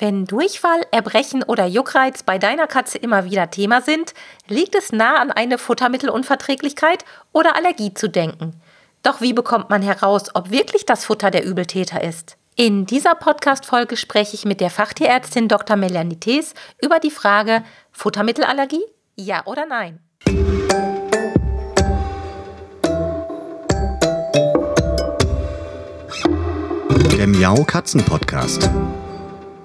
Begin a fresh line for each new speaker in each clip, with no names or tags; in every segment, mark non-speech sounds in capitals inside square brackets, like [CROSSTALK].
Wenn Durchfall, Erbrechen oder Juckreiz bei deiner Katze immer wieder Thema sind, liegt es nah an eine Futtermittelunverträglichkeit oder Allergie zu denken. Doch wie bekommt man heraus, ob wirklich das Futter der Übeltäter ist? In dieser Podcast-Folge spreche ich mit der Fachtierärztin Dr. Melanie Thees über die Frage Futtermittelallergie? Ja oder nein?
Der Miau Katzen Podcast.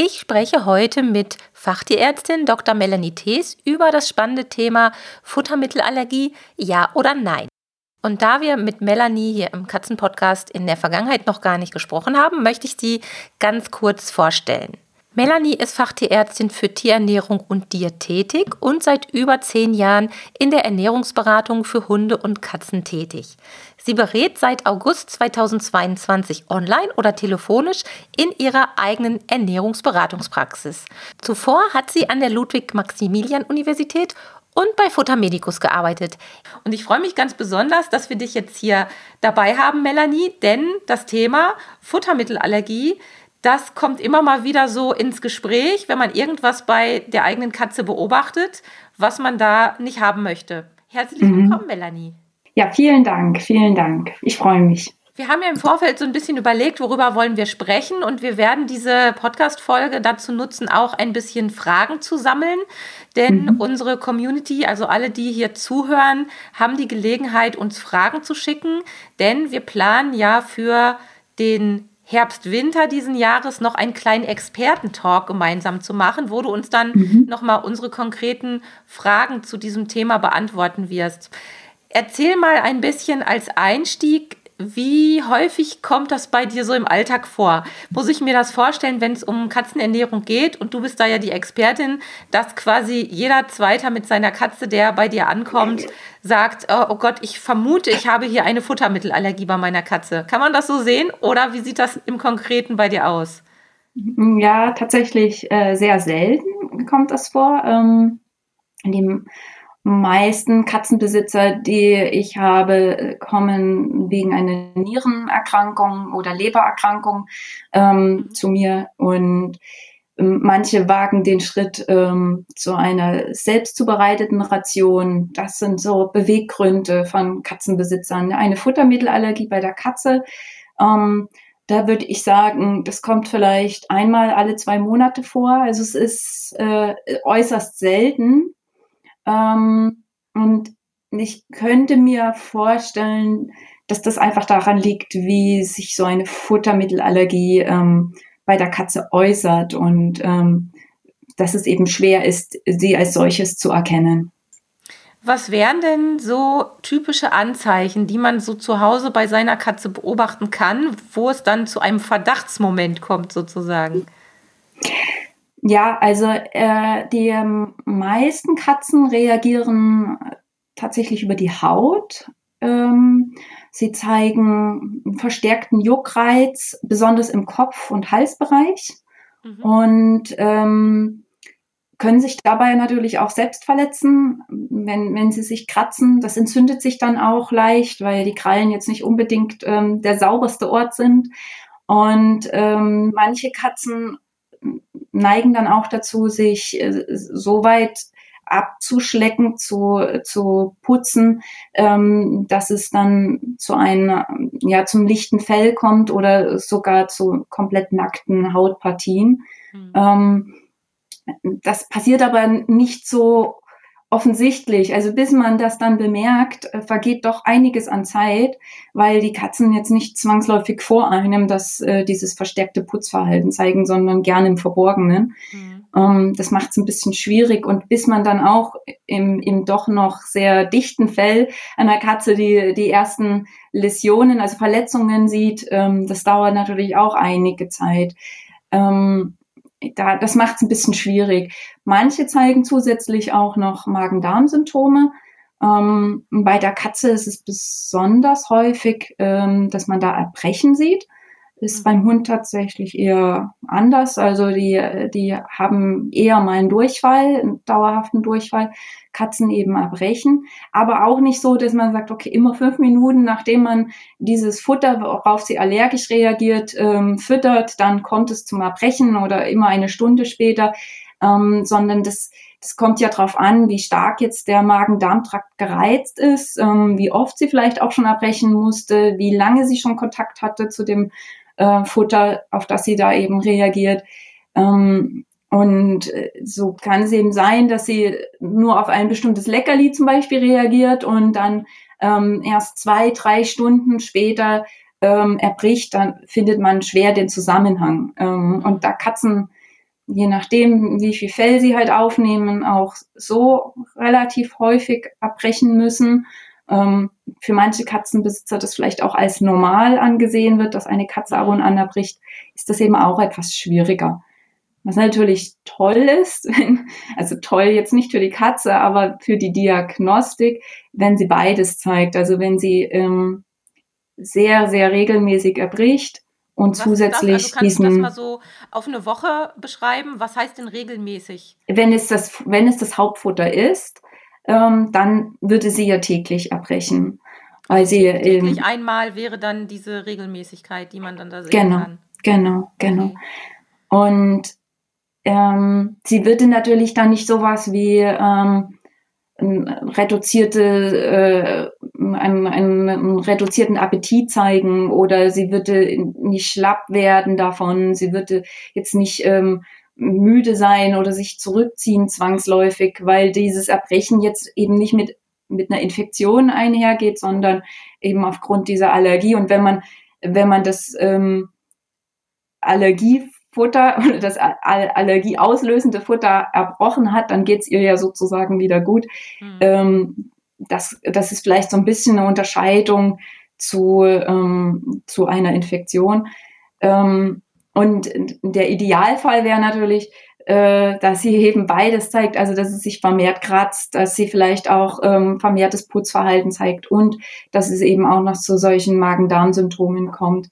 Ich spreche heute mit Fachtierärztin Dr. Melanie Thees über das spannende Thema Futtermittelallergie, ja oder nein. Und da wir mit Melanie hier im Katzenpodcast in der Vergangenheit noch gar nicht gesprochen haben, möchte ich sie ganz kurz vorstellen. Melanie ist Fachtierärztin für Tierernährung und Diätetik und seit über zehn Jahren in der Ernährungsberatung für Hunde und Katzen tätig. Sie berät seit August 2022 online oder telefonisch in ihrer eigenen Ernährungsberatungspraxis. Zuvor hat sie an der Ludwig-Maximilian-Universität und bei Futtermedicus gearbeitet. Und ich freue mich ganz besonders, dass wir dich jetzt hier dabei haben, Melanie, denn das Thema Futtermittelallergie, das kommt immer mal wieder so ins Gespräch, wenn man irgendwas bei der eigenen Katze beobachtet, was man da nicht haben möchte. Herzlich mhm. willkommen, mhm. Melanie.
Ja, vielen Dank, vielen Dank. Ich freue mich.
Wir haben ja im Vorfeld so ein bisschen überlegt, worüber wollen wir sprechen und wir werden diese Podcast-Folge dazu nutzen, auch ein bisschen Fragen zu sammeln, denn mhm. unsere Community, also alle, die hier zuhören, haben die Gelegenheit, uns Fragen zu schicken, denn wir planen ja für den Herbst-Winter diesen Jahres noch einen kleinen Expertentalk gemeinsam zu machen, wo du uns dann mhm. nochmal unsere konkreten Fragen zu diesem Thema beantworten wirst. Erzähl mal ein bisschen als Einstieg, wie häufig kommt das bei dir so im Alltag vor? Muss ich mir das vorstellen, wenn es um Katzenernährung geht und du bist da ja die Expertin, dass quasi jeder Zweiter mit seiner Katze, der bei dir ankommt, sagt, oh, oh Gott, ich vermute, ich habe hier eine Futtermittelallergie bei meiner Katze. Kann man das so sehen oder wie sieht das im Konkreten bei dir aus?
Ja, tatsächlich äh, sehr selten kommt das vor. Ähm, in dem meisten Katzenbesitzer, die ich habe, kommen wegen einer Nierenerkrankung oder Lebererkrankung ähm, zu mir und ähm, manche wagen den Schritt ähm, zu einer selbst zubereiteten Ration. Das sind so Beweggründe von Katzenbesitzern. Eine Futtermittelallergie bei der Katze. Ähm, da würde ich sagen, das kommt vielleicht einmal alle zwei Monate vor. Also es ist äh, äußerst selten. Ähm, und ich könnte mir vorstellen, dass das einfach daran liegt, wie sich so eine Futtermittelallergie ähm, bei der Katze äußert und ähm, dass es eben schwer ist, sie als solches zu erkennen.
Was wären denn so typische Anzeichen, die man so zu Hause bei seiner Katze beobachten kann, wo es dann zu einem Verdachtsmoment kommt sozusagen?
Ja, also äh, die meisten Katzen reagieren tatsächlich über die Haut. Ähm, sie zeigen verstärkten Juckreiz, besonders im Kopf- und Halsbereich. Mhm. Und ähm, können sich dabei natürlich auch selbst verletzen, wenn, wenn sie sich kratzen. Das entzündet sich dann auch leicht, weil die Krallen jetzt nicht unbedingt ähm, der sauberste Ort sind. Und ähm, manche Katzen neigen dann auch dazu, sich äh, so weit abzuschlecken, zu, zu putzen, ähm, dass es dann zu einem, ja, zum lichten Fell kommt oder sogar zu komplett nackten Hautpartien. Mhm. Ähm, das passiert aber nicht so offensichtlich. Also bis man das dann bemerkt, äh, vergeht doch einiges an Zeit, weil die Katzen jetzt nicht zwangsläufig vor einem das, äh, dieses verstärkte Putzverhalten zeigen, sondern gerne im Verborgenen. Mhm. Ähm, das macht es ein bisschen schwierig. Und bis man dann auch im, im doch noch sehr dichten Fell einer Katze die, die ersten Läsionen, also Verletzungen sieht, ähm, das dauert natürlich auch einige Zeit. Ähm, da, das macht es ein bisschen schwierig. Manche zeigen zusätzlich auch noch Magen-Darm-Symptome. Ähm, bei der Katze ist es besonders häufig, ähm, dass man da Erbrechen sieht. Ist mhm. beim Hund tatsächlich eher anders. Also die, die haben eher mal einen Durchfall, einen dauerhaften Durchfall. Katzen eben erbrechen. Aber auch nicht so, dass man sagt, okay, immer fünf Minuten, nachdem man dieses Futter, worauf sie allergisch reagiert, ähm, füttert, dann kommt es zum Erbrechen oder immer eine Stunde später. Ähm, sondern das, das kommt ja darauf an, wie stark jetzt der Magen-Darm-Trakt gereizt ist, ähm, wie oft sie vielleicht auch schon erbrechen musste, wie lange sie schon Kontakt hatte zu dem äh, Futter, auf das sie da eben reagiert. Ähm, und äh, so kann es eben sein, dass sie nur auf ein bestimmtes Leckerli zum Beispiel reagiert und dann ähm, erst zwei, drei Stunden später ähm, erbricht, dann findet man schwer den Zusammenhang. Ähm, und da Katzen, je nachdem, wie viel Fell sie halt aufnehmen, auch so relativ häufig abbrechen müssen ähm, für manche Katzenbesitzer das vielleicht auch als normal angesehen wird, dass eine Katze ab und an erbricht, ist das eben auch etwas schwieriger. Was natürlich toll ist, [LAUGHS] wenn, also toll jetzt nicht für die Katze, aber für die Diagnostik, wenn sie beides zeigt. Also wenn sie ähm, sehr, sehr regelmäßig erbricht und was zusätzlich
das? Also kannst diesen. Du das mal so auf eine Woche beschreiben? Was heißt denn regelmäßig?
Wenn es das, wenn es das Hauptfutter ist, ähm, dann würde sie ja täglich abbrechen. Weil sie
täglich ähm, einmal wäre dann diese Regelmäßigkeit, die man dann da sehen
genau,
kann.
Genau, genau. Okay. Und ähm, sie würde natürlich dann nicht sowas wie ähm, reduzierte, äh, einen, einen, einen reduzierten Appetit zeigen oder sie würde nicht schlapp werden davon, sie würde jetzt nicht ähm, müde sein oder sich zurückziehen zwangsläufig, weil dieses Erbrechen jetzt eben nicht mit, mit einer Infektion einhergeht, sondern eben aufgrund dieser Allergie. Und wenn man, wenn man das ähm, Allergiefutter [LAUGHS] oder das Allergie auslösende Futter erbrochen hat, dann geht's ihr ja sozusagen wieder gut. Mhm. Ähm, das, das ist vielleicht so ein bisschen eine Unterscheidung zu, ähm, zu einer Infektion. Ähm, und der Idealfall wäre natürlich, äh, dass sie eben beides zeigt, also dass es sich vermehrt kratzt, dass sie vielleicht auch ähm, vermehrtes Putzverhalten zeigt und dass es eben auch noch zu solchen Magen-Darm-Symptomen kommt.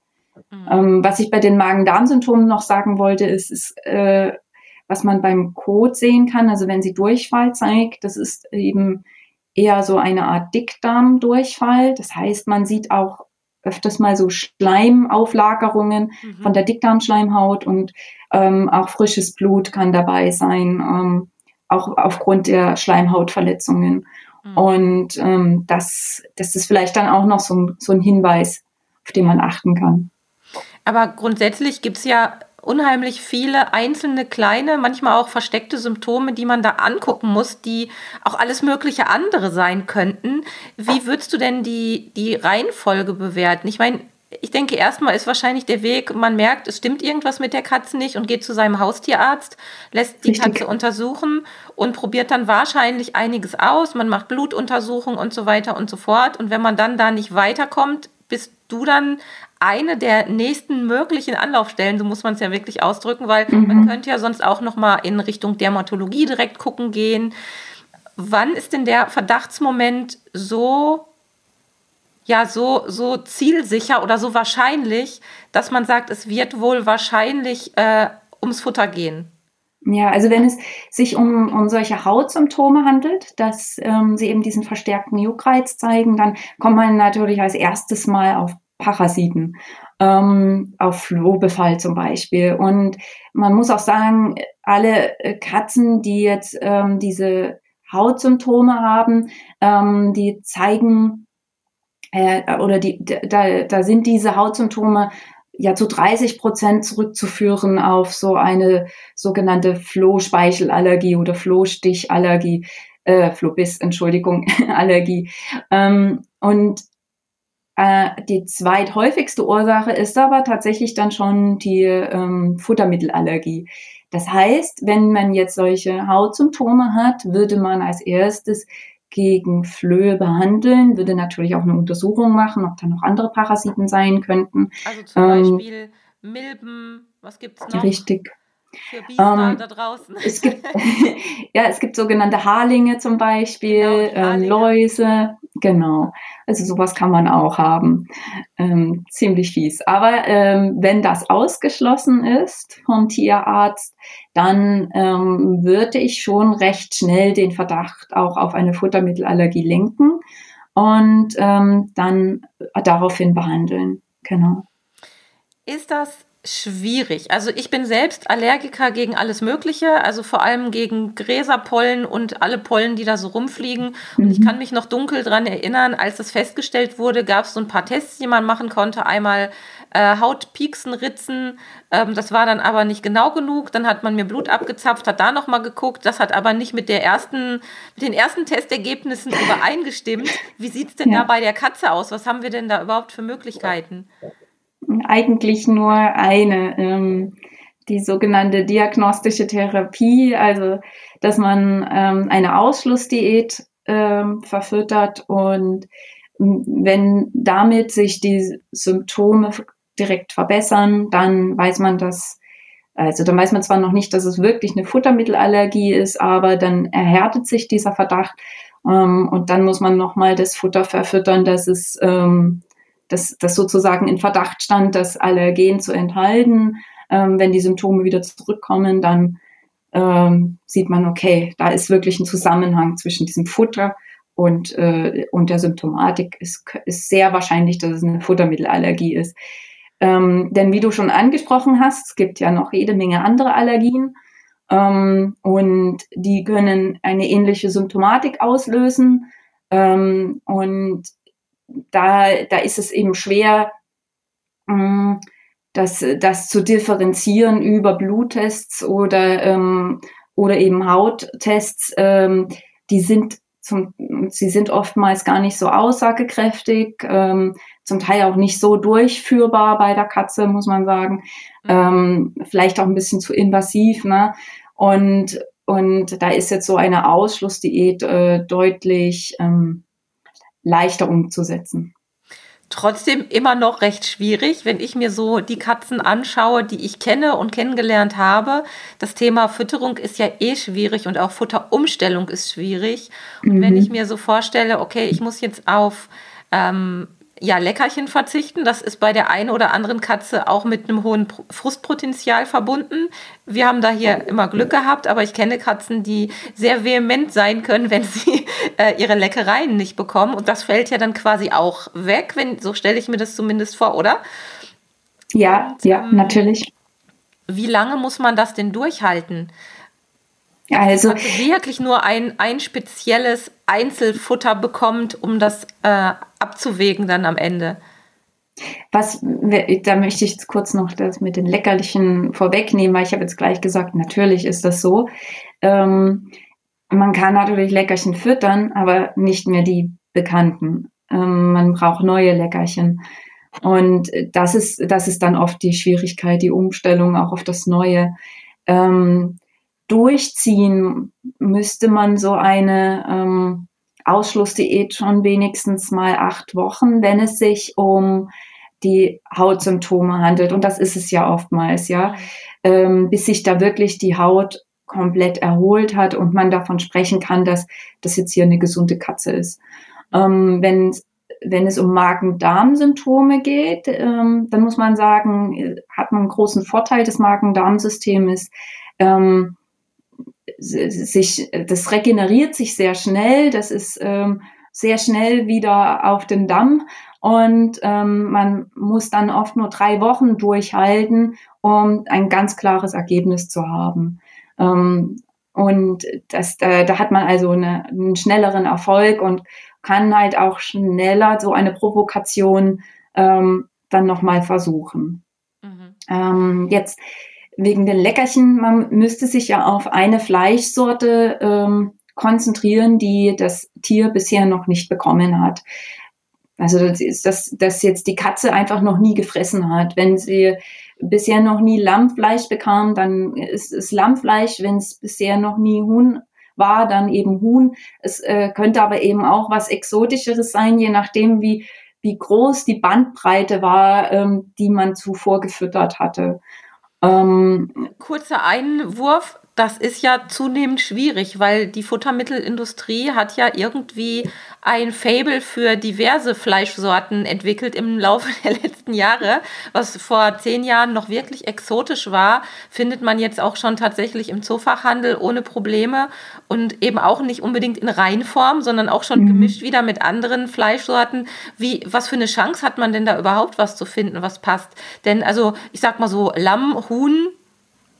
Mhm. Ähm, was ich bei den Magen-Darm-Symptomen noch sagen wollte, ist, ist äh, was man beim Kot sehen kann, also wenn sie Durchfall zeigt, das ist eben eher so eine Art Dickdarm-Durchfall. Das heißt, man sieht auch öfters mal so Schleimauflagerungen mhm. von der Dickdarmschleimhaut und ähm, auch frisches Blut kann dabei sein, ähm, auch aufgrund der Schleimhautverletzungen. Mhm. Und ähm, das, das ist vielleicht dann auch noch so, so ein Hinweis, auf den man achten kann.
Aber grundsätzlich gibt es ja unheimlich viele einzelne kleine, manchmal auch versteckte Symptome, die man da angucken muss, die auch alles mögliche andere sein könnten. Wie würdest du denn die, die Reihenfolge bewerten? Ich meine, ich denke, erstmal ist wahrscheinlich der Weg, man merkt, es stimmt irgendwas mit der Katze nicht und geht zu seinem Haustierarzt, lässt die Richtig. Katze untersuchen und probiert dann wahrscheinlich einiges aus. Man macht Blutuntersuchungen und so weiter und so fort. Und wenn man dann da nicht weiterkommt, bist du dann eine der nächsten möglichen Anlaufstellen, so muss man es ja wirklich ausdrücken, weil mhm. man könnte ja sonst auch noch mal in Richtung Dermatologie direkt gucken gehen. Wann ist denn der Verdachtsmoment so ja so so zielsicher oder so wahrscheinlich, dass man sagt, es wird wohl wahrscheinlich äh, ums Futter gehen?
Ja, also wenn es sich um, um solche Hautsymptome handelt, dass ähm, sie eben diesen verstärkten Juckreiz zeigen, dann kommt man natürlich als erstes mal auf Parasiten, ähm, auf Flohbefall zum Beispiel. Und man muss auch sagen, alle äh, Katzen, die jetzt ähm, diese Hautsymptome haben, ähm, die zeigen äh, oder die, da, da sind diese Hautsymptome ja zu 30 Prozent zurückzuführen auf so eine sogenannte Flohspeichelallergie oder Flohstichallergie, äh, Flohbiss, Entschuldigung, [LAUGHS] Allergie. Ähm, und die zweithäufigste Ursache ist aber tatsächlich dann schon die ähm, Futtermittelallergie. Das heißt, wenn man jetzt solche Hautsymptome hat, würde man als erstes gegen Flöhe behandeln, würde natürlich auch eine Untersuchung machen, ob da noch andere Parasiten sein könnten.
Also zum ähm, Beispiel Milben, was gibt es noch?
Richtig.
Für Biester ähm, da draußen.
Es gibt, [LAUGHS] ja, es gibt sogenannte Haarlinge zum Beispiel, genau, ähm, Läuse, genau. Also sowas kann man auch haben. Ähm, ziemlich fies. Aber ähm, wenn das ausgeschlossen ist vom Tierarzt, dann ähm, würde ich schon recht schnell den Verdacht auch auf eine Futtermittelallergie lenken und ähm, dann daraufhin behandeln. Genau.
Ist das schwierig. Also ich bin selbst Allergiker gegen alles Mögliche, also vor allem gegen Gräserpollen und alle Pollen, die da so rumfliegen. Mhm. Und ich mhm. kann mich noch dunkel dran erinnern, als das festgestellt wurde, gab es so ein paar Tests, die man machen konnte. Einmal äh, Hautpieksen, Ritzen. Ähm, das war dann aber nicht genau genug. Dann hat man mir Blut abgezapft, hat da nochmal geguckt. Das hat aber nicht mit der ersten, mit den ersten Testergebnissen [LAUGHS] übereingestimmt. Wie sieht es denn ja. da bei der Katze aus? Was haben wir denn da überhaupt für Möglichkeiten?
Eigentlich nur eine, ähm, die sogenannte diagnostische Therapie, also dass man ähm, eine Ausschlussdiät ähm, verfüttert und wenn damit sich die Symptome direkt verbessern, dann weiß man, dass also dann weiß man zwar noch nicht, dass es wirklich eine Futtermittelallergie ist, aber dann erhärtet sich dieser Verdacht ähm, und dann muss man nochmal das Futter verfüttern, dass es ähm, das, das sozusagen in Verdacht stand, das Allergen zu enthalten. Ähm, wenn die Symptome wieder zurückkommen, dann ähm, sieht man, okay, da ist wirklich ein Zusammenhang zwischen diesem Futter und, äh, und der Symptomatik. Es ist sehr wahrscheinlich, dass es eine Futtermittelallergie ist. Ähm, denn wie du schon angesprochen hast, es gibt ja noch jede Menge andere Allergien ähm, und die können eine ähnliche Symptomatik auslösen. Ähm, und da, da ist es eben schwer, ähm, das, das zu differenzieren über Bluttests oder, ähm, oder eben Hauttests. Ähm, die sind zum, sie sind oftmals gar nicht so aussagekräftig, ähm, zum Teil auch nicht so durchführbar bei der Katze, muss man sagen. Mhm. Ähm, vielleicht auch ein bisschen zu invasiv, ne? Und, und da ist jetzt so eine Ausschlussdiät äh, deutlich ähm, leichter umzusetzen.
Trotzdem immer noch recht schwierig, wenn ich mir so die Katzen anschaue, die ich kenne und kennengelernt habe. Das Thema Fütterung ist ja eh schwierig und auch Futterumstellung ist schwierig. Und mhm. wenn ich mir so vorstelle, okay, ich muss jetzt auf ähm, ja, Leckerchen verzichten. Das ist bei der einen oder anderen Katze auch mit einem hohen Frustpotenzial verbunden. Wir haben da hier immer Glück gehabt, aber ich kenne Katzen, die sehr vehement sein können, [LAUGHS] wenn sie äh, ihre Leckereien nicht bekommen. Und das fällt ja dann quasi auch weg, wenn, so stelle ich mir das zumindest vor, oder?
Ja, Und, ja, ähm, natürlich.
Wie lange muss man das denn durchhalten? Also wirklich nur ein, ein spezielles Einzelfutter bekommt, um das äh, abzuwägen dann am Ende.
Was, da möchte ich jetzt kurz noch das mit den Leckerlichen vorwegnehmen, weil ich habe jetzt gleich gesagt, natürlich ist das so. Ähm, man kann natürlich Leckerchen füttern, aber nicht mehr die bekannten. Ähm, man braucht neue Leckerchen. Und das ist, das ist dann oft die Schwierigkeit, die Umstellung auch auf das Neue. Ähm, durchziehen müsste man so eine ähm, Ausschlussdiät schon wenigstens mal acht Wochen, wenn es sich um die Hautsymptome handelt. Und das ist es ja oftmals, ja, ähm, bis sich da wirklich die Haut komplett erholt hat und man davon sprechen kann, dass das jetzt hier eine gesunde Katze ist. Ähm, wenn, wenn es um Magen-Darm-Symptome geht, ähm, dann muss man sagen, hat man einen großen Vorteil des Magen-Darm-Systems. Ähm, sich, das regeneriert sich sehr schnell, das ist ähm, sehr schnell wieder auf den Damm und ähm, man muss dann oft nur drei Wochen durchhalten, um ein ganz klares Ergebnis zu haben. Ähm, und das, da, da hat man also eine, einen schnelleren Erfolg und kann halt auch schneller so eine Provokation ähm, dann nochmal versuchen. Mhm. Ähm, jetzt wegen den Leckerchen, man müsste sich ja auf eine Fleischsorte ähm, konzentrieren, die das Tier bisher noch nicht bekommen hat. Also das ist das, dass jetzt die Katze einfach noch nie gefressen hat. Wenn sie bisher noch nie Lammfleisch bekam, dann ist es Lammfleisch. Wenn es bisher noch nie Huhn war, dann eben Huhn. Es äh, könnte aber eben auch was Exotischeres sein, je nachdem, wie, wie groß die Bandbreite war, ähm, die man zuvor gefüttert hatte.
Ähm, Kurzer Einwurf das ist ja zunehmend schwierig, weil die Futtermittelindustrie hat ja irgendwie ein Fable für diverse Fleischsorten entwickelt im Laufe [LAUGHS] der letzten Jahre. Was vor zehn Jahren noch wirklich exotisch war, findet man jetzt auch schon tatsächlich im Zoofachhandel ohne Probleme und eben auch nicht unbedingt in Reinform, sondern auch schon mhm. gemischt wieder mit anderen Fleischsorten. Wie, was für eine Chance hat man denn da überhaupt was zu finden, was passt? Denn also, ich sag mal so, Lamm, Huhn,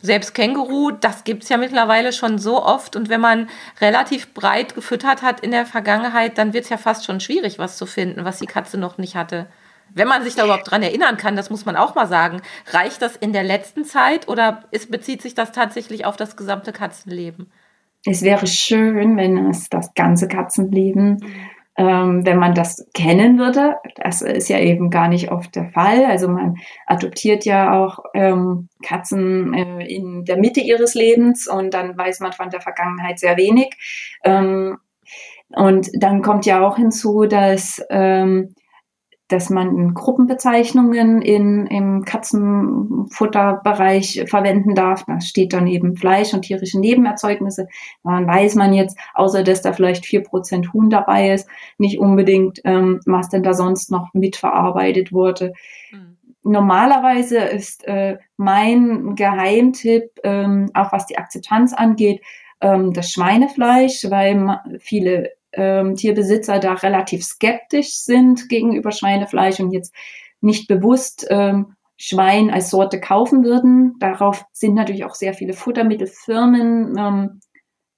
selbst Känguru, das gibt es ja mittlerweile schon so oft. Und wenn man relativ breit gefüttert hat in der Vergangenheit, dann wird es ja fast schon schwierig, was zu finden, was die Katze noch nicht hatte. Wenn man sich da überhaupt dran erinnern kann, das muss man auch mal sagen. Reicht das in der letzten Zeit oder ist, bezieht sich das tatsächlich auf das gesamte Katzenleben?
Es wäre schön, wenn es das ganze Katzenleben mhm ähm, wenn man das kennen würde. Das ist ja eben gar nicht oft der Fall. Also man adoptiert ja auch ähm, Katzen äh, in der Mitte ihres Lebens und dann weiß man von der Vergangenheit sehr wenig. Ähm, und dann kommt ja auch hinzu, dass ähm, dass man Gruppenbezeichnungen in, im Katzenfutterbereich verwenden darf. Da steht dann eben Fleisch und tierische Nebenerzeugnisse. Dann weiß man jetzt, außer dass da vielleicht vier Prozent Huhn dabei ist, nicht unbedingt, ähm, was denn da sonst noch mitverarbeitet wurde. Mhm. Normalerweise ist äh, mein Geheimtipp, ähm, auch was die Akzeptanz angeht, ähm, das Schweinefleisch, weil viele ähm, Tierbesitzer da relativ skeptisch sind gegenüber Schweinefleisch und jetzt nicht bewusst ähm, Schwein als Sorte kaufen würden. Darauf sind natürlich auch sehr viele Futtermittelfirmen ähm,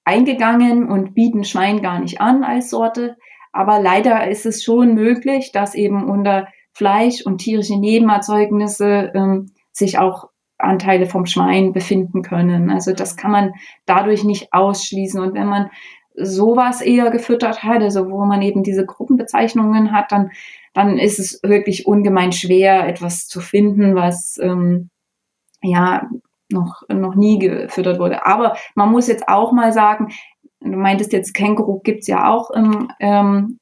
eingegangen und bieten Schwein gar nicht an als Sorte. Aber leider ist es schon möglich, dass eben unter Fleisch und tierische Nebenerzeugnisse ähm, sich auch Anteile vom Schwein befinden können. Also das kann man dadurch nicht ausschließen. Und wenn man sowas eher gefüttert hat, also wo man eben diese Gruppenbezeichnungen hat, dann, dann ist es wirklich ungemein schwer, etwas zu finden, was ähm, ja noch, noch nie gefüttert wurde. Aber man muss jetzt auch mal sagen, du meintest jetzt, Känguru gibt's ja auch im, ähm,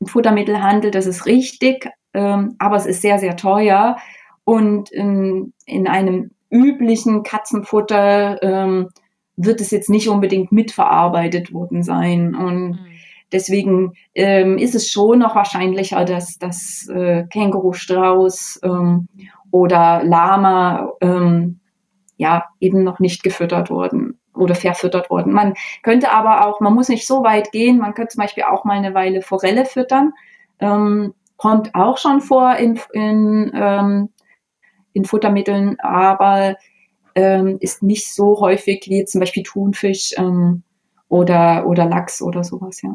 im Futtermittelhandel, das ist richtig, ähm, aber es ist sehr, sehr teuer. Und in, in einem üblichen Katzenfutter ähm, wird es jetzt nicht unbedingt mitverarbeitet worden sein. Und mhm. deswegen ähm, ist es schon noch wahrscheinlicher, dass das äh, Känguru-Strauß ähm, oder Lama ähm, ja eben noch nicht gefüttert wurden oder verfüttert wurden. Man könnte aber auch, man muss nicht so weit gehen, man könnte zum Beispiel auch mal eine Weile Forelle füttern. Ähm, kommt auch schon vor in, in, ähm, in Futtermitteln, aber ähm, ist nicht so häufig wie zum Beispiel Thunfisch ähm, oder, oder Lachs oder sowas, ja.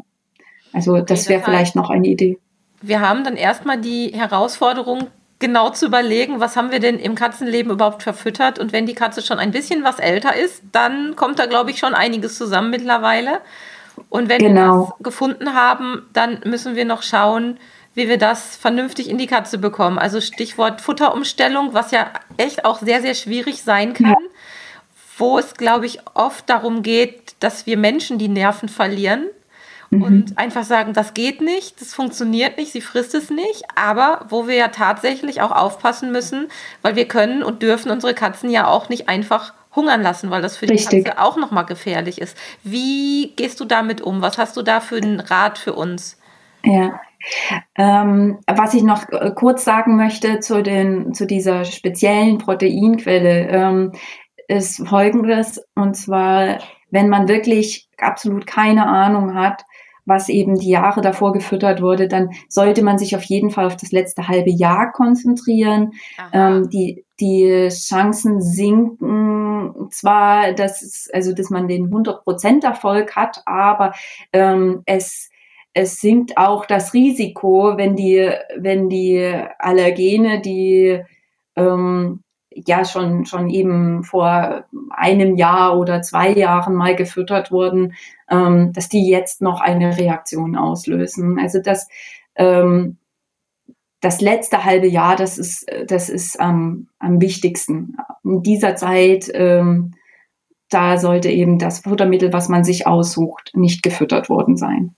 Also das wäre vielleicht noch eine Idee.
Wir haben dann erstmal die Herausforderung, genau zu überlegen, was haben wir denn im Katzenleben überhaupt verfüttert. Und wenn die Katze schon ein bisschen was älter ist, dann kommt da, glaube ich, schon einiges zusammen mittlerweile. Und wenn genau. wir das gefunden haben, dann müssen wir noch schauen, wie wir das vernünftig in die Katze bekommen. Also Stichwort Futterumstellung, was ja echt auch sehr, sehr schwierig sein kann, ja. wo es, glaube ich, oft darum geht, dass wir Menschen die Nerven verlieren mhm. und einfach sagen, das geht nicht, das funktioniert nicht, sie frisst es nicht, aber wo wir ja tatsächlich auch aufpassen müssen, weil wir können und dürfen unsere Katzen ja auch nicht einfach hungern lassen, weil das für Richtig. die Katze auch nochmal gefährlich ist. Wie gehst du damit um? Was hast du da für einen Rat für uns?
Ja, ähm, was ich noch äh, kurz sagen möchte zu, den, zu dieser speziellen Proteinquelle ähm, ist folgendes, und zwar, wenn man wirklich absolut keine Ahnung hat, was eben die Jahre davor gefüttert wurde, dann sollte man sich auf jeden Fall auf das letzte halbe Jahr konzentrieren. Ähm, die, die Chancen sinken zwar, dass, also, dass man den 100% Erfolg hat, aber ähm, es es sinkt auch das Risiko, wenn die, wenn die Allergene, die ähm, ja schon, schon eben vor einem Jahr oder zwei Jahren mal gefüttert wurden, ähm, dass die jetzt noch eine Reaktion auslösen. Also das, ähm, das letzte halbe Jahr, das ist, das ist am, am wichtigsten. In dieser Zeit, ähm, da sollte eben das Futtermittel, was man sich aussucht, nicht gefüttert worden sein.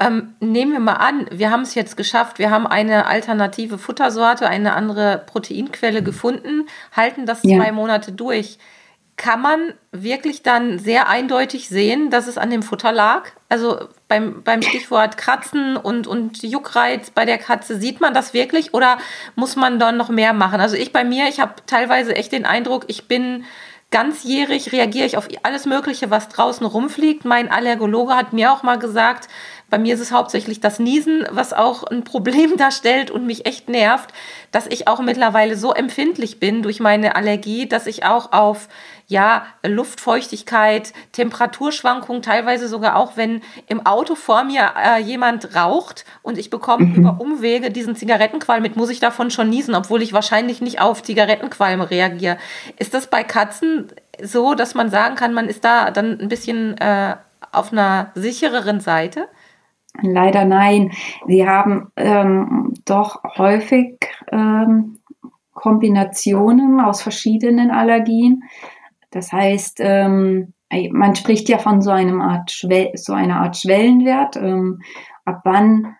Ähm, nehmen wir mal an, wir haben es jetzt geschafft, wir haben eine alternative Futtersorte, eine andere Proteinquelle gefunden, halten das ja. zwei Monate durch. Kann man wirklich dann sehr eindeutig sehen, dass es an dem Futter lag? Also beim, beim Stichwort Kratzen und, und Juckreiz bei der Katze, sieht man das wirklich oder muss man dann noch mehr machen? Also ich bei mir, ich habe teilweise echt den Eindruck, ich bin ganzjährig reagiere ich auf alles Mögliche, was draußen rumfliegt. Mein Allergologe hat mir auch mal gesagt, bei mir ist es hauptsächlich das Niesen, was auch ein Problem [LAUGHS] darstellt und mich echt nervt, dass ich auch mittlerweile so empfindlich bin durch meine Allergie, dass ich auch auf ja, Luftfeuchtigkeit, Temperaturschwankungen, teilweise sogar auch, wenn im Auto vor mir äh, jemand raucht und ich bekomme mhm. über Umwege diesen Zigarettenqualm mit, muss ich davon schon niesen, obwohl ich wahrscheinlich nicht auf Zigarettenqualme reagiere. Ist das bei Katzen so, dass man sagen kann, man ist da dann ein bisschen äh, auf einer sichereren Seite?
Leider nein. Sie haben ähm, doch häufig ähm, Kombinationen aus verschiedenen Allergien. Das heißt, ähm, man spricht ja von so, einem Art so einer Art Schwellenwert, ähm, ab wann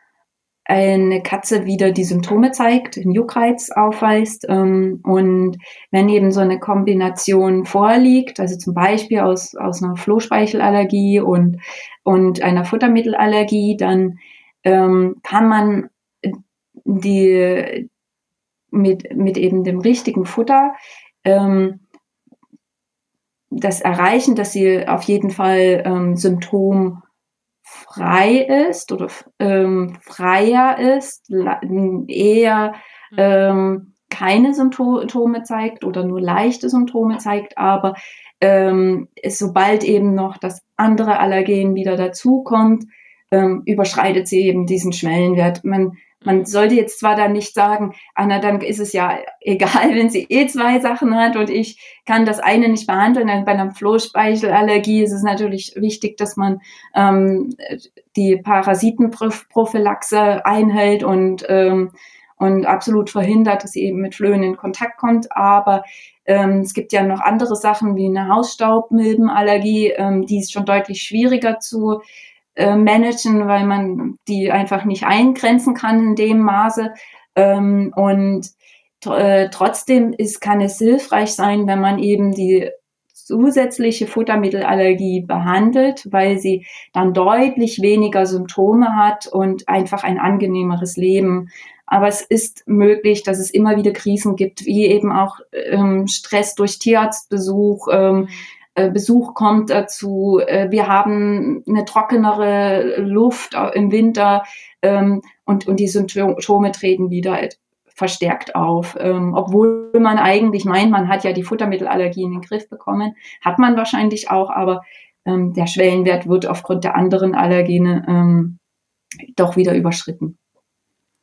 eine Katze wieder die Symptome zeigt, einen Juckreiz aufweist. Ähm, und wenn eben so eine Kombination vorliegt, also zum Beispiel aus, aus einer Flohspeichelallergie und, und einer Futtermittelallergie, dann ähm, kann man die mit, mit eben dem richtigen Futter ähm, das erreichen, dass sie auf jeden Fall ähm, symptomfrei ist oder ähm, freier ist, eher mhm. ähm, keine Symptome zeigt oder nur leichte Symptome zeigt, aber ähm, sobald eben noch das andere Allergen wieder dazukommt, ähm, überschreitet sie eben diesen Schwellenwert. Man man sollte jetzt zwar dann nicht sagen, Anna, dann ist es ja [LAUGHS] egal, wenn sie eh zwei Sachen hat und ich kann das eine nicht behandeln. Bei einer Flohspeichelallergie ist es natürlich wichtig, dass man ähm, die Parasitenprophylaxe einhält und, ähm, und absolut verhindert, dass sie eben mit Flöhen in Kontakt kommt. Aber ähm, es gibt ja noch andere Sachen wie eine Hausstaubmilbenallergie, ähm, die ist schon deutlich schwieriger zu äh, managen, weil man die einfach nicht eingrenzen kann in dem Maße. Ähm, und äh, trotzdem ist, kann es hilfreich sein, wenn man eben die zusätzliche Futtermittelallergie behandelt, weil sie dann deutlich weniger Symptome hat und einfach ein angenehmeres Leben. Aber es ist möglich, dass es immer wieder Krisen gibt, wie eben auch ähm, Stress durch Tierarztbesuch, ähm, Besuch kommt dazu. Äh, wir haben eine trockenere Luft im Winter ähm, und, und die Symptome treten wieder verstärkt auf. Ähm, obwohl man eigentlich meint, man hat ja die Futtermittelallergie in den Griff bekommen, hat man wahrscheinlich auch, aber ähm, der Schwellenwert wird aufgrund der anderen Allergene doch wieder überschritten.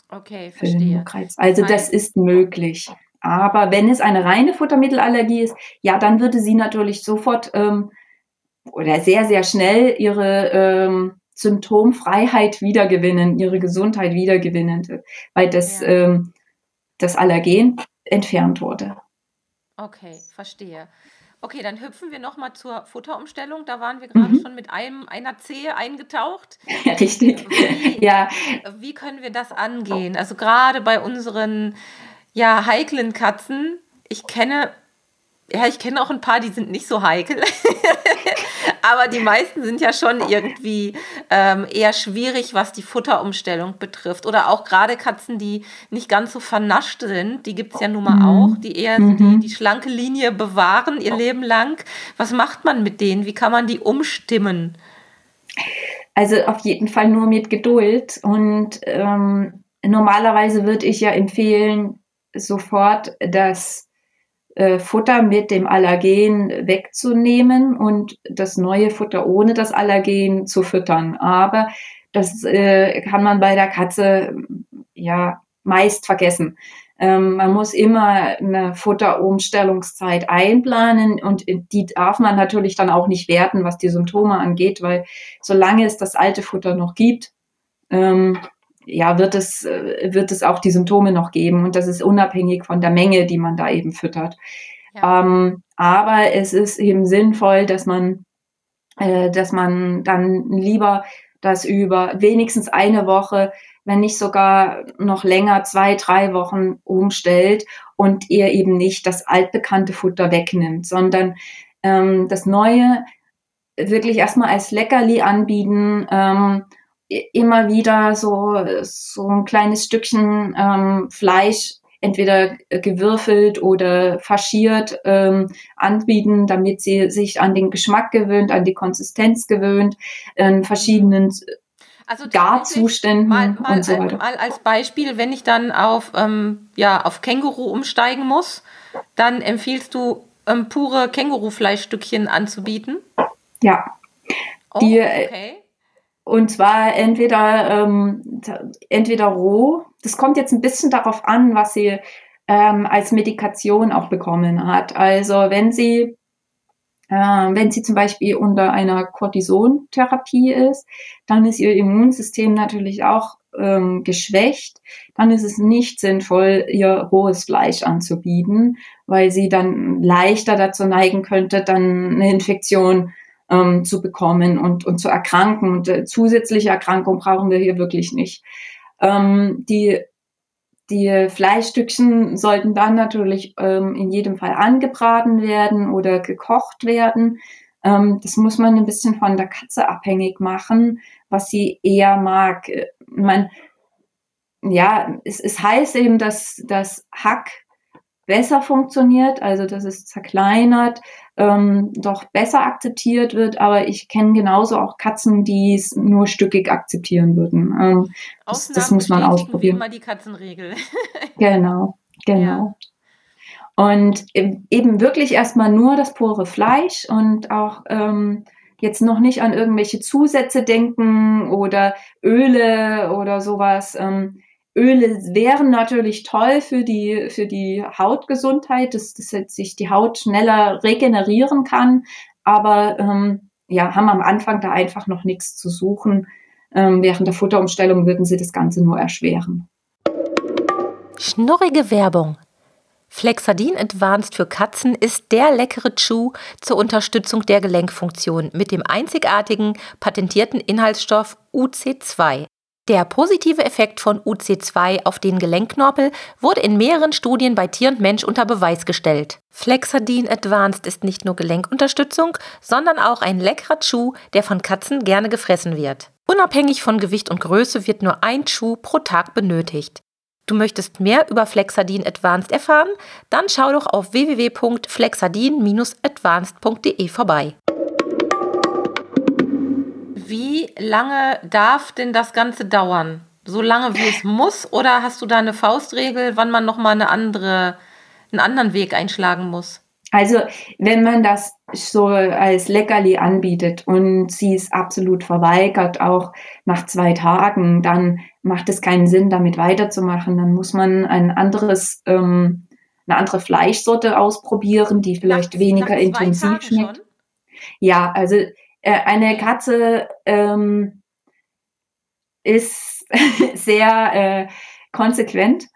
Okay, verstehe.
Also das ist möglich. Aber wenn es eine reine Futtermittelallergie ist, ja, dann würde sie natürlich sofort ähm, oder sehr, sehr schnell ihre ähm, Symptomfreiheit wiedergewinnen, ihre Gesundheit wiedergewinnen, weil das, ja. ähm, das Allergen entfernt wurde.
Okay, verstehe. Okay, dann hüpfen wir nochmal zur Futterumstellung. Da waren wir gerade mhm. schon mit einem, einer Zehe eingetaucht. [LAUGHS]
Ja, richtig.
Wie, ja. Wie können wir das angehen? Also gerade bei unseren ja, heiklen Katzen. Ich kenne, ja, ich kenne auch ein paar, die sind nicht so heikel. [LAUGHS] Aber die meisten sind ja schon irgendwie ähm, eher schwierig, was die Futterumstellung betrifft. Oder auch gerade Katzen, die nicht ganz so vernascht sind, die gibt es ja nun mal mhm. auch, die eher mhm. die, die schlanke Linie bewahren ihr Leben lang. Was macht man mit denen? Wie kann man die umstimmen?
Also auf jeden Fall nur mit Geduld. Und ähm, normalerweise würde ich ja empfehlen, sofort das äh, Futter mit dem Allergen wegzunehmen und das neue Futter ohne das Allergen zu füttern. Aber das äh, kann man bei der Katze ja meist vergessen. Ähm, man muss immer eine Futterumstellungszeit einplanen und die darf man natürlich dann auch nicht werten, was die Symptome angeht, weil solange es das alte Futter noch gibt, ähm, ja, wird es, äh, wird es auch die Symptome noch geben und das ist unabhängig von der Menge, die man da eben füttert. Ja. Ähm, aber es ist eben sinnvoll, dass man, äh, dass man dann lieber das über wenigstens eine Woche, wenn nicht sogar noch länger, zwei, drei Wochen umstellt und ihr eben nicht das altbekannte Futter wegnimmt, sondern ähm, das Neue wirklich erstmal als Leckerli anbieten, ähm, immer wieder so, so ein kleines Stückchen ähm, Fleisch entweder gewürfelt oder faschiert ähm, anbieten, damit sie sich an den Geschmack gewöhnt, an die Konsistenz gewöhnt, in verschiedenen also Garzuständen
mal, mal, und so weiter. Mal als Beispiel, wenn ich dann auf, ähm, ja, auf Känguru umsteigen muss, dann empfiehlst du ähm, pure Kängurufleischstückchen anzubieten?
Ja. Oh, die, äh, okay. Und zwar entweder, ähm, entweder roh, das kommt jetzt ein bisschen darauf an, was sie ähm, als Medikation auch bekommen hat. Also wenn sie, äh, wenn sie zum Beispiel unter einer Cortisontherapie ist, dann ist ihr Immunsystem natürlich auch ähm, geschwächt. Dann ist es nicht sinnvoll, ihr rohes Fleisch anzubieten, weil sie dann leichter dazu neigen könnte, dann eine Infektion ähm, zu bekommen und, und zu erkranken. Und äh, zusätzliche Erkrankung brauchen wir hier wirklich nicht. Ähm, die, die Fleischstückchen sollten dann natürlich ähm, in jedem Fall angebraten werden oder gekocht werden. Ähm, das muss man ein bisschen von der Katze abhängig machen, was sie eher mag. Man, ja, es, es heißt eben, dass das Hack besser funktioniert, also dass es zerkleinert, ähm, doch besser akzeptiert wird. Aber ich kenne genauso auch Katzen, die es nur stückig akzeptieren würden. Ähm, das, das, muss man ausprobieren.
Immer die Katzenregel. [LAUGHS]
genau, genau. Ja. Und eben wirklich erstmal nur das pure Fleisch und auch ähm, jetzt noch nicht an irgendwelche Zusätze denken oder Öle oder sowas. Ähm, Öle wären natürlich toll für die, für die Hautgesundheit, dass, dass sich die Haut schneller regenerieren kann, aber ähm, ja, haben am Anfang da einfach noch nichts zu suchen. Ähm, während der Futterumstellung würden sie das Ganze nur erschweren.
Schnurrige Werbung. Flexadin Advanced für Katzen ist der leckere Chew zur Unterstützung der Gelenkfunktion mit dem einzigartigen patentierten Inhaltsstoff UC2. Der positive Effekt von UC2 auf den Gelenkknorpel wurde in mehreren Studien bei Tier und Mensch unter Beweis gestellt. Flexadin Advanced ist nicht nur Gelenkunterstützung, sondern auch ein leckerer Chew, der von Katzen gerne gefressen wird. Unabhängig von Gewicht und Größe wird nur ein Chew pro Tag benötigt. Du möchtest mehr über Flexadin Advanced erfahren? Dann schau doch auf www.flexadin-advanced.de vorbei wie lange darf denn das Ganze dauern? So lange wie es muss? Oder hast du da eine Faustregel, wann man nochmal eine andere, einen anderen Weg einschlagen muss?
Also, wenn man das so als Leckerli anbietet und sie es absolut verweigert, auch nach zwei Tagen, dann macht es keinen Sinn, damit weiterzumachen. Dann muss man ein anderes, ähm, eine andere Fleischsorte ausprobieren, die vielleicht nach, weniger nach intensiv schmeckt. Ja, also äh, eine Katze ähm, ist [LAUGHS] sehr äh, konsequent.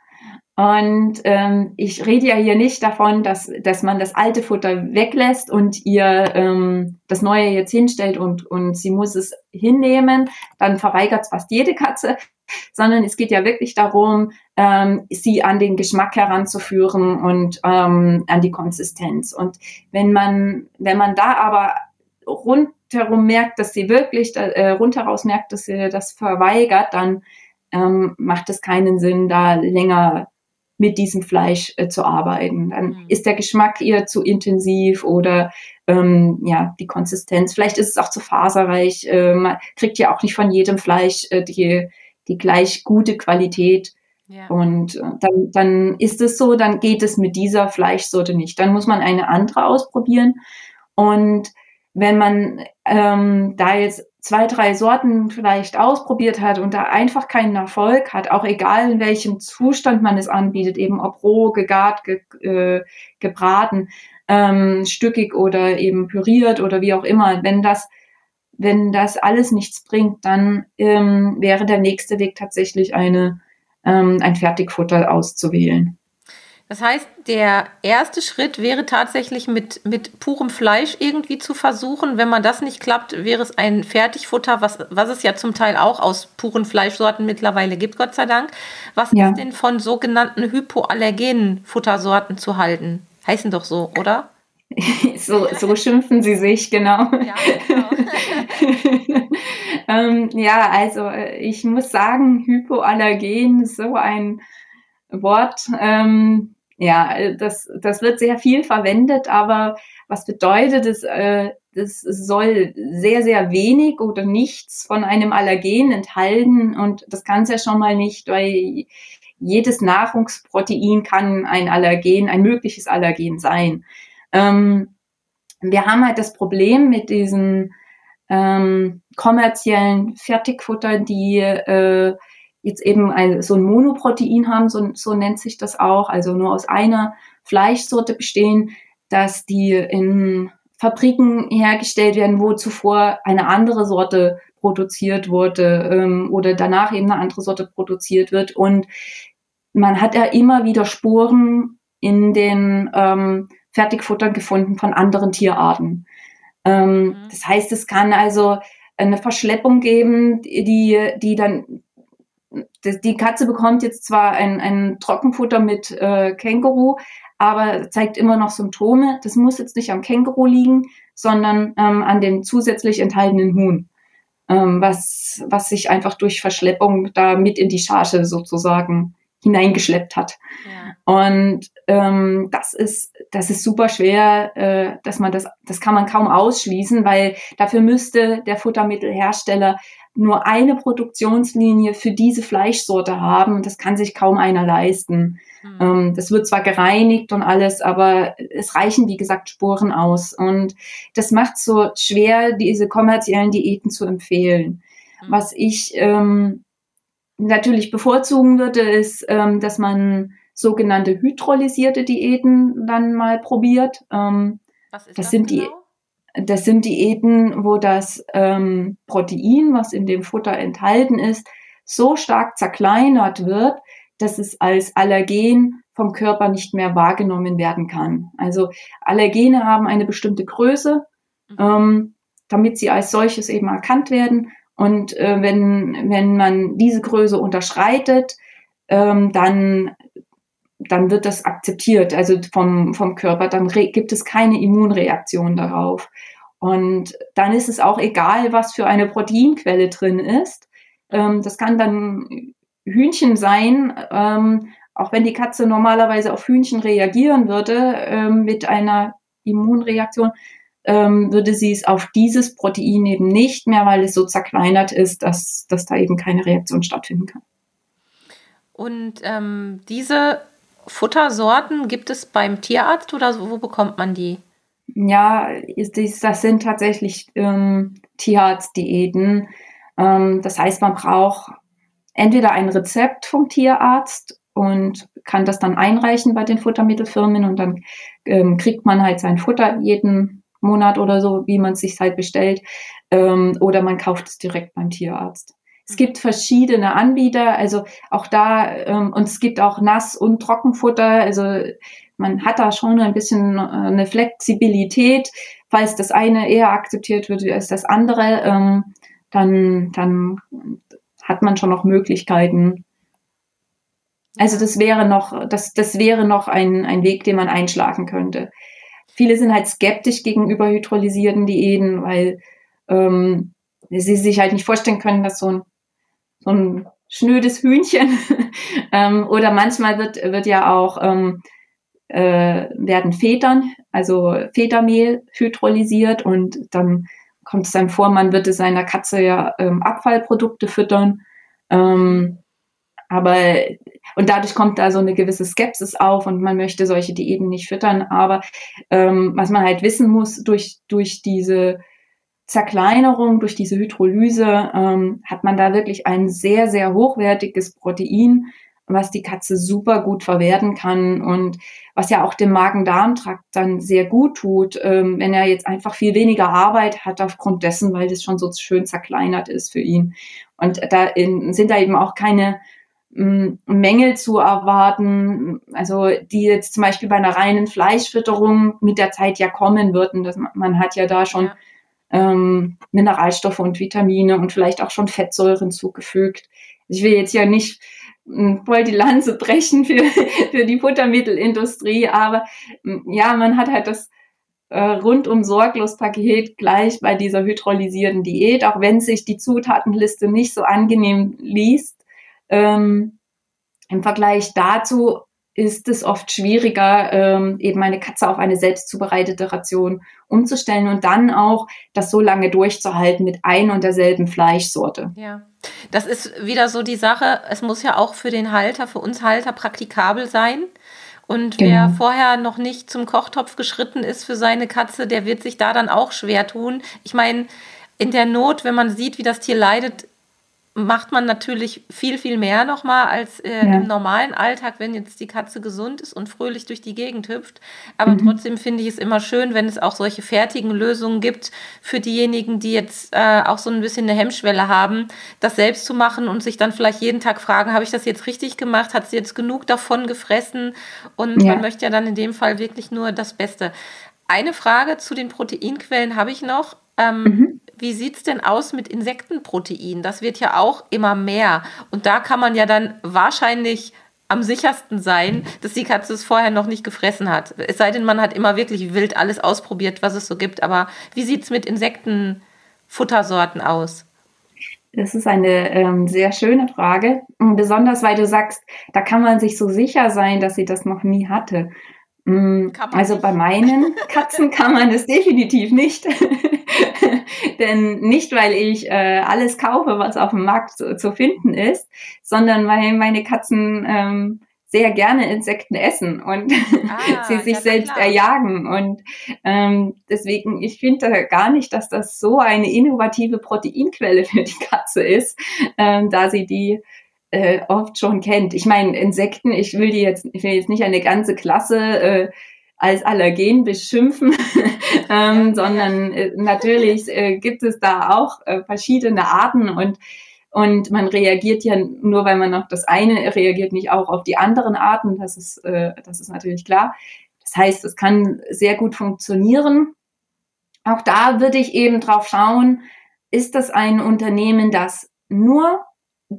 Und ähm, ich rede ja hier nicht davon, dass, dass man das alte Futter weglässt und ihr ähm, das neue jetzt hinstellt und, und sie muss es hinnehmen. Dann verweigert es fast jede Katze. [LAUGHS] Sondern es geht ja wirklich darum, ähm, sie an den Geschmack heranzuführen und ähm, an die Konsistenz. Und wenn man, wenn man da aber rund rundherum merkt, dass sie wirklich äh, rundheraus merkt, dass sie das verweigert, dann ähm, macht es keinen Sinn, da länger mit diesem Fleisch äh, zu arbeiten. Dann mhm. ist der Geschmack eher zu intensiv oder ähm, ja die Konsistenz. Vielleicht ist es auch zu faserreich. Äh, man kriegt ja auch nicht von jedem Fleisch äh, die die gleich gute Qualität. Ja. Und äh, dann, dann ist es so, dann geht es mit dieser Fleischsorte nicht. Dann muss man eine andere ausprobieren. Und wenn man ähm, da jetzt zwei, drei Sorten vielleicht ausprobiert hat und da einfach keinen Erfolg hat, auch egal in welchem Zustand man es anbietet, eben ob roh, gegart, ge, äh, gebraten, ähm, stückig oder eben püriert oder wie auch immer, wenn das wenn das alles nichts bringt, dann ähm, wäre der nächste Weg tatsächlich eine, ähm, ein Fertigfutter auszuwählen.
Das heißt, der erste Schritt wäre tatsächlich mit, mit purem Fleisch irgendwie zu versuchen. Wenn man das nicht klappt, wäre es ein Fertigfutter, was, was es ja zum Teil auch aus puren Fleischsorten mittlerweile gibt, Gott sei Dank. Was ja. ist denn von sogenannten hypoallergenen Futtersorten zu halten? Heißen doch so, oder? [LAUGHS]
so, so schimpfen sie sich, genau. Ja, genau. [LAUGHS] ähm, ja, also äh, ich muss sagen, Hypoallergen ist so ein Wort. Ähm, ja, das, das wird sehr viel verwendet, aber was bedeutet es? Äh, das soll sehr, sehr wenig oder nichts von einem Allergen enthalten und das kann es ja schon mal nicht, weil jedes Nahrungsprotein kann ein Allergen, ein mögliches Allergen sein. Ähm, wir haben halt das Problem mit diesen ähm, kommerziellen Fertigfutter, die äh, jetzt eben ein, so ein Monoprotein haben, so, so nennt sich das auch, also nur aus einer Fleischsorte bestehen, dass die in Fabriken hergestellt werden, wo zuvor eine andere Sorte produziert wurde ähm, oder danach eben eine andere Sorte produziert wird. Und man hat ja immer wieder Spuren in den ähm, Fertigfuttern gefunden von anderen Tierarten. Ähm, mhm. Das heißt, es kann also eine Verschleppung geben, die, die dann die Katze bekommt jetzt zwar ein, ein Trockenfutter mit äh, Känguru, aber zeigt immer noch Symptome. Das muss jetzt nicht am Känguru liegen, sondern ähm, an den zusätzlich enthaltenen Huhn, ähm, was, was sich einfach durch Verschleppung da mit in die Charge sozusagen hineingeschleppt hat. Ja. Und ähm, das ist das ist super schwer, äh, dass man das das kann man kaum ausschließen, weil dafür müsste der Futtermittelhersteller nur eine Produktionslinie für diese Fleischsorte haben und das kann sich kaum einer leisten. Mhm. Das wird zwar gereinigt und alles, aber es reichen, wie gesagt, Spuren aus. Und das macht so schwer, diese kommerziellen Diäten zu empfehlen. Mhm. Was ich ähm, natürlich bevorzugen würde, ist, ähm, dass man sogenannte hydrolysierte Diäten dann mal probiert. Ähm, Was ist das, das sind genau? die das sind Diäten, wo das ähm, Protein, was in dem Futter enthalten ist, so stark zerkleinert wird, dass es als Allergen vom Körper nicht mehr wahrgenommen werden kann. Also Allergene haben eine bestimmte Größe, mhm. ähm, damit sie als solches eben erkannt werden. Und äh, wenn, wenn man diese Größe unterschreitet, ähm, dann, dann wird das akzeptiert, also vom, vom Körper, dann gibt es keine Immunreaktion darauf. Und dann ist es auch egal, was für eine Proteinquelle drin ist. Ähm, das kann dann Hühnchen sein, ähm, auch wenn die Katze normalerweise auf Hühnchen reagieren würde ähm, mit einer Immunreaktion, ähm, würde sie es auf dieses Protein eben nicht mehr, weil es so zerkleinert ist, dass, dass da eben keine Reaktion stattfinden kann.
Und ähm, diese Futtersorten gibt es beim Tierarzt oder wo bekommt man die?
Ja, das sind tatsächlich ähm, Tierarztdiäten. Ähm, das heißt, man braucht entweder ein Rezept vom Tierarzt und kann das dann einreichen bei den Futtermittelfirmen und dann ähm, kriegt man halt sein Futter jeden Monat oder so, wie man es sich halt bestellt, ähm, oder man kauft es direkt beim Tierarzt. Es gibt verschiedene Anbieter, also auch da, ähm, und es gibt auch Nass- und Trockenfutter, also man hat da schon ein bisschen äh, eine Flexibilität, falls das eine eher akzeptiert wird als das andere, ähm, dann, dann hat man schon noch Möglichkeiten. Also das wäre noch, das, das wäre noch ein, ein Weg, den man einschlagen könnte. Viele sind halt skeptisch gegenüber hydrolysierten Diäten, weil ähm, sie sich halt nicht vorstellen können, dass so ein, so ein schnödes Hühnchen [LAUGHS] ähm, oder manchmal wird, wird ja auch ähm, äh, werden Federn, also Federmehl hydrolysiert und dann kommt es dann vor, man würde seiner Katze ja ähm, Abfallprodukte füttern. Ähm, aber und dadurch kommt da so eine gewisse Skepsis auf und man möchte solche Diäten nicht füttern. Aber ähm, was man halt wissen muss, durch, durch diese Zerkleinerung, durch diese Hydrolyse ähm, hat man da wirklich ein sehr, sehr hochwertiges Protein, was die Katze super gut verwerten kann und was ja auch dem Magen-Darm-Trakt dann sehr gut tut, ähm, wenn er jetzt einfach viel weniger Arbeit hat aufgrund dessen, weil das schon so schön zerkleinert ist für ihn. Und da in, sind da eben auch keine Mängel zu erwarten, also die jetzt zum Beispiel bei einer reinen Fleischfütterung mit der Zeit ja kommen würden. Das, man hat ja da schon ja. Ähm, Mineralstoffe und Vitamine und vielleicht auch schon Fettsäuren zugefügt. Ich will jetzt ja nicht voll die Lanze brechen für, [LAUGHS] für die Futtermittelindustrie, aber ja, man hat halt das äh, rundum sorglos Paket gleich bei dieser hydrolysierten Diät, auch wenn sich die Zutatenliste nicht so angenehm liest ähm, Im Vergleich dazu ist es oft schwieriger, ähm, eben eine Katze auf eine selbst zubereitete Ration umzustellen und dann auch das so lange durchzuhalten mit ein und derselben Fleischsorte.
Ja, das ist wieder so die Sache. Es muss ja auch für den Halter, für uns Halter praktikabel sein. Und genau. wer vorher noch nicht zum Kochtopf geschritten ist für seine Katze, der wird sich da dann auch schwer tun. Ich meine, in der Not, wenn man sieht, wie das Tier leidet, macht man natürlich viel, viel mehr nochmal als äh, ja. im normalen Alltag, wenn jetzt die Katze gesund ist und fröhlich durch die Gegend hüpft. Aber mhm. trotzdem finde ich es immer schön, wenn es auch solche fertigen Lösungen gibt für diejenigen, die jetzt äh, auch so ein bisschen eine Hemmschwelle haben, das selbst zu machen und sich dann vielleicht jeden Tag fragen, habe ich das jetzt richtig gemacht? Hat sie jetzt genug davon gefressen? Und ja. man möchte ja dann in dem Fall wirklich nur das Beste. Eine Frage zu den Proteinquellen habe ich noch. Ähm, mhm. Wie sieht es denn aus mit Insektenprotein? Das wird ja auch immer mehr. Und da kann man ja dann wahrscheinlich am sichersten sein, dass die Katze es vorher noch nicht gefressen hat. Es sei denn, man hat immer wirklich wild alles ausprobiert, was es so gibt. Aber wie sieht es mit Insektenfuttersorten aus?
Das ist eine ähm, sehr schöne Frage. Besonders weil du sagst, da kann man sich so sicher sein, dass sie das noch nie hatte. Mm, also bei meinen [LAUGHS] Katzen kann man es definitiv nicht. [LAUGHS] Denn nicht, weil ich äh, alles kaufe, was auf dem Markt zu, zu finden ist, sondern weil meine Katzen ähm, sehr gerne Insekten essen und [LAUGHS] ah, sie sich ja, selbst klar. erjagen. Und ähm, deswegen, ich finde gar nicht, dass das so eine innovative Proteinquelle für die Katze ist, ähm, da sie die äh, oft schon kennt. Ich meine, Insekten, ich will die jetzt, ich will jetzt nicht eine ganze Klasse äh, als Allergen beschimpfen, [LAUGHS] ähm, sondern äh, natürlich äh, gibt es da auch äh, verschiedene Arten und und man reagiert ja nur, weil man auf das eine reagiert, nicht auch auf die anderen Arten. Das ist, äh, das ist natürlich klar. Das heißt, es kann sehr gut funktionieren. Auch da würde ich eben drauf schauen, ist das ein Unternehmen, das nur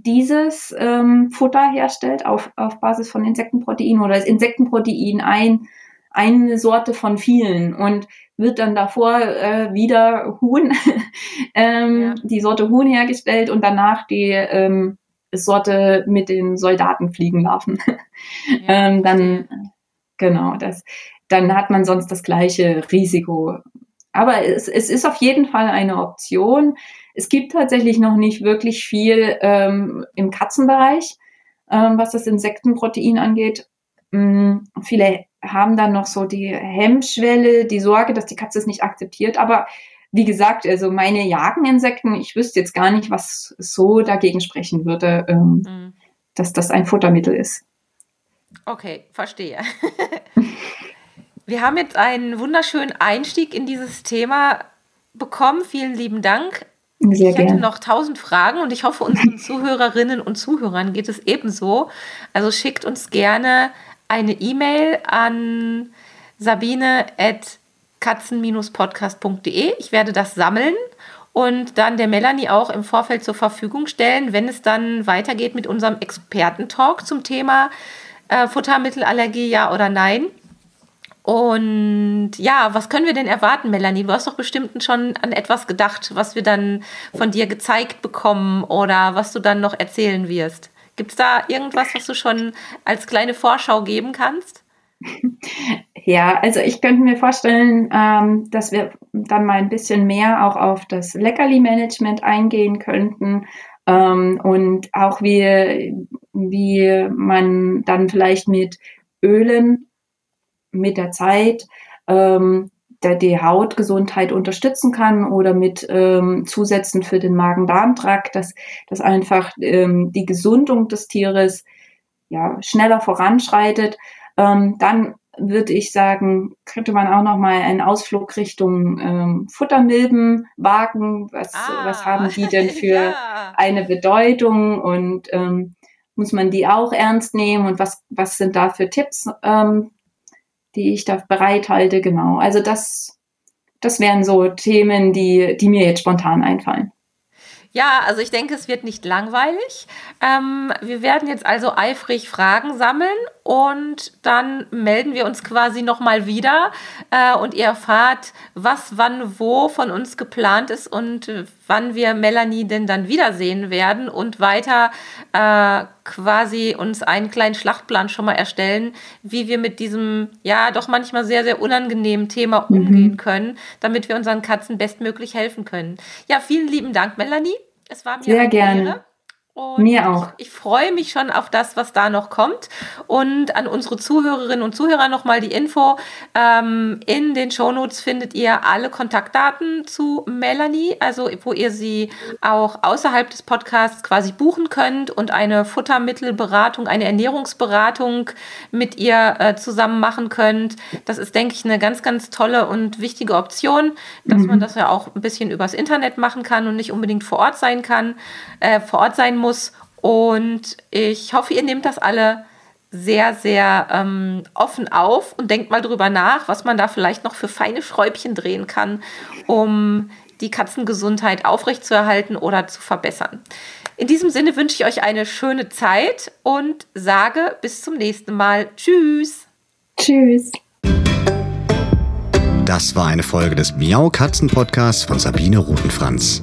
dieses ähm, Futter herstellt auf, auf Basis von Insektenprotein oder ist Insektenprotein ein, eine Sorte von vielen und wird dann davor äh, wieder Huhn, [LAUGHS] ähm, ja. die Sorte Huhn hergestellt und danach die ähm, Sorte mit den Soldaten fliegen laufen. [LAUGHS] Ja, ähm, dann, genau, das, dann hat man sonst das gleiche Risiko. Aber es, es ist auf jeden Fall eine Option. Es gibt tatsächlich noch nicht wirklich viel ähm, im Katzenbereich, ähm, was das Insektenprotein angeht. Ähm, viele haben dann noch so die Hemmschwelle, die Sorge, dass die Katze es nicht akzeptiert. Aber wie gesagt, also meine Jageninsekten, ich wüsste jetzt gar nicht, was so dagegen sprechen würde, ähm, mhm. dass das ein Futtermittel ist.
Okay, verstehe. [LAUGHS] Wir haben jetzt einen wunderschönen Einstieg in dieses Thema bekommen. Vielen lieben Dank. Sehr ich hätte gern. noch tausend Fragen und ich hoffe, unseren [LAUGHS] Zuhörerinnen und Zuhörern geht es ebenso. Also schickt uns gerne eine E-Mail an sabine.katzen-podcast.de. Ich werde das sammeln und dann der Melanie auch im Vorfeld zur Verfügung stellen, wenn es dann weitergeht mit unserem Expertentalk zum Thema äh, Futtermittelallergie, ja oder nein. Und ja, was können wir denn erwarten, Melanie? Du hast doch bestimmt schon an etwas gedacht, was wir dann von dir gezeigt bekommen oder was du dann noch erzählen wirst. Gibt es da irgendwas, was du schon als kleine Vorschau geben kannst? [LAUGHS]
Ja, also ich könnte mir vorstellen, ähm, dass wir dann mal ein bisschen mehr auch auf das Leckerli-Management eingehen könnten ähm, und auch wie, wie man dann vielleicht mit Ölen mit der Zeit ähm, der die Hautgesundheit unterstützen kann oder mit ähm, Zusätzen für den Magen-Darm-Trakt, dass, dass einfach ähm, die Gesundung des Tieres ja, schneller voranschreitet. Ähm, dann würde ich sagen, könnte man auch noch mal einen Ausflug Richtung ähm, Futtermilben wagen. Was, ah, was haben die denn [LAUGHS] für ja. eine Bedeutung und ähm, muss man die auch ernst nehmen und was, was sind da für Tipps, ähm, die ich da bereithalte, genau. Also das, das wären so Themen, die, die mir jetzt spontan einfallen.
Ja, also ich denke, es wird nicht langweilig. Ähm, wir werden jetzt also eifrig Fragen sammeln und dann melden wir uns quasi nochmal wieder äh, und ihr erfahrt, was wann wo von uns geplant ist und wann wir Melanie denn dann wiedersehen werden und weiter äh, quasi uns einen kleinen Schlachtplan schon mal erstellen, wie wir mit diesem ja doch manchmal sehr, sehr unangenehmen Thema mhm. umgehen können, damit wir unseren Katzen bestmöglich helfen können. Ja, vielen lieben Dank, Melanie. Es war mir
Sehr gerne. Ehre.
Und Mir auch. Ich, ich, freue mich schon auf das, was da noch kommt. Und an unsere Zuhörerinnen und Zuhörer nochmal die Info. Ähm, in den Shownotes findet ihr alle Kontaktdaten zu Melanie, also wo ihr sie auch außerhalb des Podcasts quasi buchen könnt und eine Futtermittelberatung, eine Ernährungsberatung mit ihr äh, zusammen machen könnt. Das ist, denke ich, eine ganz, ganz tolle und wichtige Option, dass mhm. man das ja auch ein bisschen übers Internet machen kann und nicht unbedingt vor Ort sein kann, äh, vor Ort sein muss muss. Und ich hoffe, ihr nehmt das alle sehr, sehr ähm, offen auf und denkt mal drüber nach, was man da vielleicht noch für feine Schräubchen drehen kann, um die Katzengesundheit aufrechtzuerhalten oder zu verbessern. In diesem Sinne wünsche ich euch eine schöne Zeit und sage bis zum nächsten Mal. Tschüss.
Tschüss.
Das war eine Folge des Miau Katzen Podcasts von Sabine Rutenfranz.